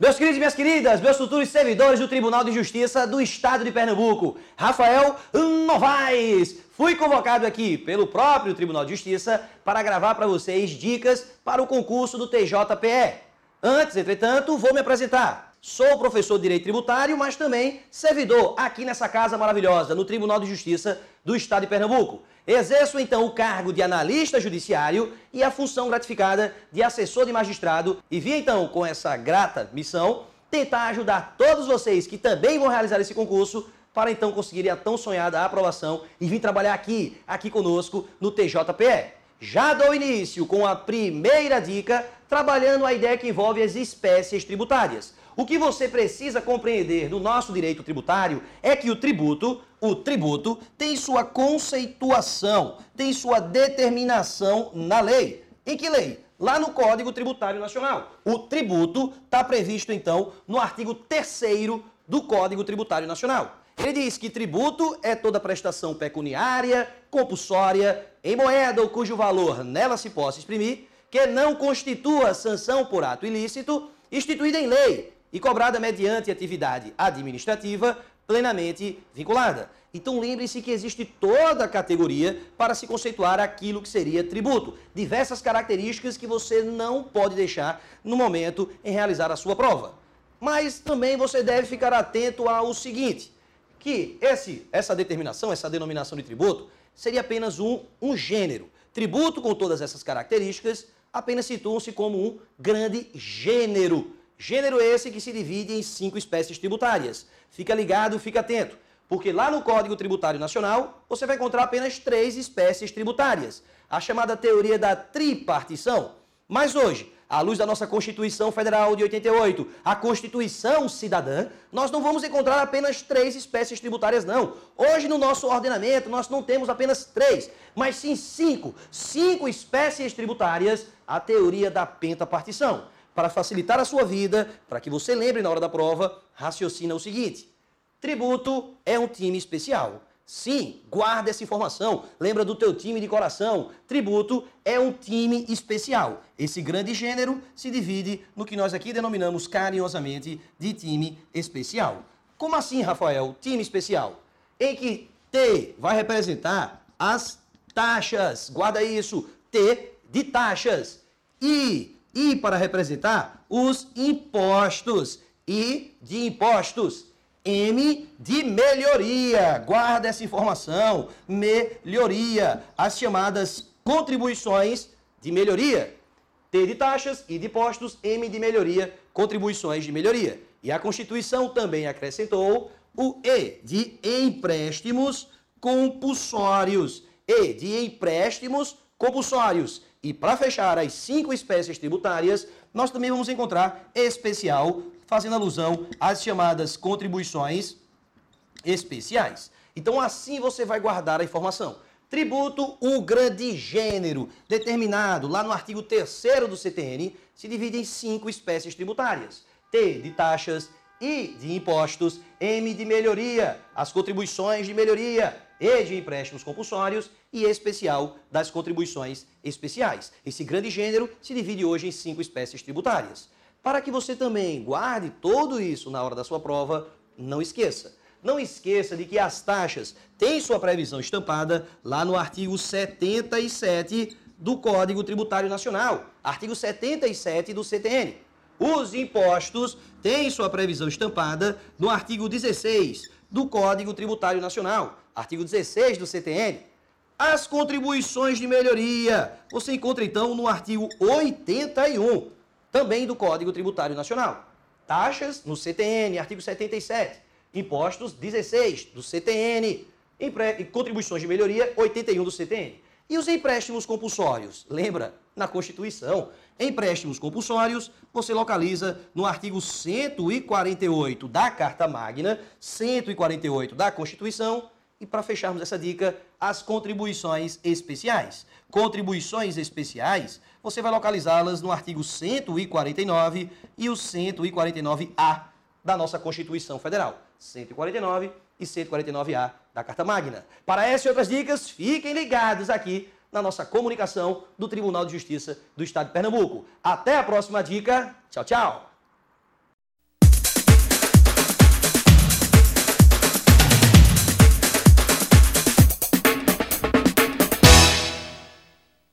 Meus queridos e minhas queridas, meus futuros servidores do Tribunal de Justiça do Estado de Pernambuco, Rafael Novaes, fui convocado aqui pelo próprio Tribunal de Justiça para gravar para vocês dicas para o concurso do TJPE. Antes, entretanto, vou me apresentar. Sou professor de Direito Tributário, mas também servidor aqui nessa casa maravilhosa, no Tribunal de Justiça do Estado de Pernambuco. Exerço então o cargo de analista judiciário e a função gratificada de assessor de magistrado e vi então com essa grata missão tentar ajudar todos vocês que também vão realizar esse concurso para então conseguirem a tão sonhada aprovação e vir trabalhar aqui, aqui conosco no TJPE. Já dou início com a primeira dica, trabalhando a ideia que envolve as espécies tributárias. O que você precisa compreender do nosso direito tributário é que o tributo, o tributo, tem sua conceituação, tem sua determinação na lei. Em que lei? Lá no Código Tributário Nacional. O tributo está previsto, então, no artigo 3 do Código Tributário Nacional. Ele diz que tributo é toda prestação pecuniária, compulsória, em moeda ou cujo valor nela se possa exprimir, que não constitua sanção por ato ilícito, instituída em lei e cobrada mediante atividade administrativa plenamente vinculada. Então lembre-se que existe toda a categoria para se conceituar aquilo que seria tributo. Diversas características que você não pode deixar no momento em realizar a sua prova. Mas também você deve ficar atento ao seguinte: que esse, essa determinação, essa denominação de tributo, seria apenas um, um gênero. Tributo com todas essas características apenas situam-se como um grande gênero. Gênero esse que se divide em cinco espécies tributárias. Fica ligado, fica atento, porque lá no Código Tributário Nacional você vai encontrar apenas três espécies tributárias. A chamada teoria da tripartição. Mas hoje, à luz da nossa Constituição Federal de 88, a Constituição Cidadã, nós não vamos encontrar apenas três espécies tributárias, não. Hoje, no nosso ordenamento, nós não temos apenas três, mas sim cinco. Cinco espécies tributárias, a teoria da pentapartição. Para facilitar a sua vida, para que você lembre na hora da prova, raciocina o seguinte: tributo é um time especial. Sim, guarda essa informação. Lembra do teu time de coração. Tributo é um time especial. Esse grande gênero se divide no que nós aqui denominamos carinhosamente de time especial. Como assim, Rafael? Time especial? Em que T vai representar as taxas. Guarda isso. T de taxas. I, I para representar os impostos. I de impostos. M de melhoria. Guarda essa informação. Melhoria. As chamadas contribuições de melhoria. T de taxas, I de impostos, M de melhoria, contribuições de melhoria. E a Constituição também acrescentou o E de empréstimos compulsórios. E de empréstimos compulsórios. E para fechar as cinco espécies tributárias, nós também vamos encontrar especial fazendo alusão às chamadas contribuições especiais. Então, assim você vai guardar a informação. Tributo, o grande gênero, determinado lá no artigo 3 do CTN, se divide em cinco espécies tributárias: T de taxas, I de impostos, M de melhoria, as contribuições de melhoria, E de empréstimos compulsórios e especial das contribuições especiais. Esse grande gênero se divide hoje em cinco espécies tributárias. Para que você também guarde tudo isso na hora da sua prova, não esqueça. Não esqueça de que as taxas têm sua previsão estampada lá no artigo 77 do Código Tributário Nacional, artigo 77 do CTN. Os impostos têm sua previsão estampada no artigo 16 do Código Tributário Nacional, artigo 16 do CTN. As contribuições de melhoria você encontra então no artigo 81 também do Código Tributário Nacional. Taxas no CTN, artigo 77. Impostos 16 do CTN. Empre... Contribuições de melhoria 81 do CTN. E os empréstimos compulsórios? Lembra? Na Constituição. Empréstimos compulsórios você localiza no artigo 148 da Carta Magna, 148 da Constituição e para fecharmos essa dica, as contribuições especiais. Contribuições especiais, você vai localizá-las no artigo 149 e o 149A da nossa Constituição Federal. 149 e 149A da Carta Magna. Para essas e outras dicas, fiquem ligados aqui na nossa comunicação do Tribunal de Justiça do Estado de Pernambuco. Até a próxima dica. Tchau, tchau.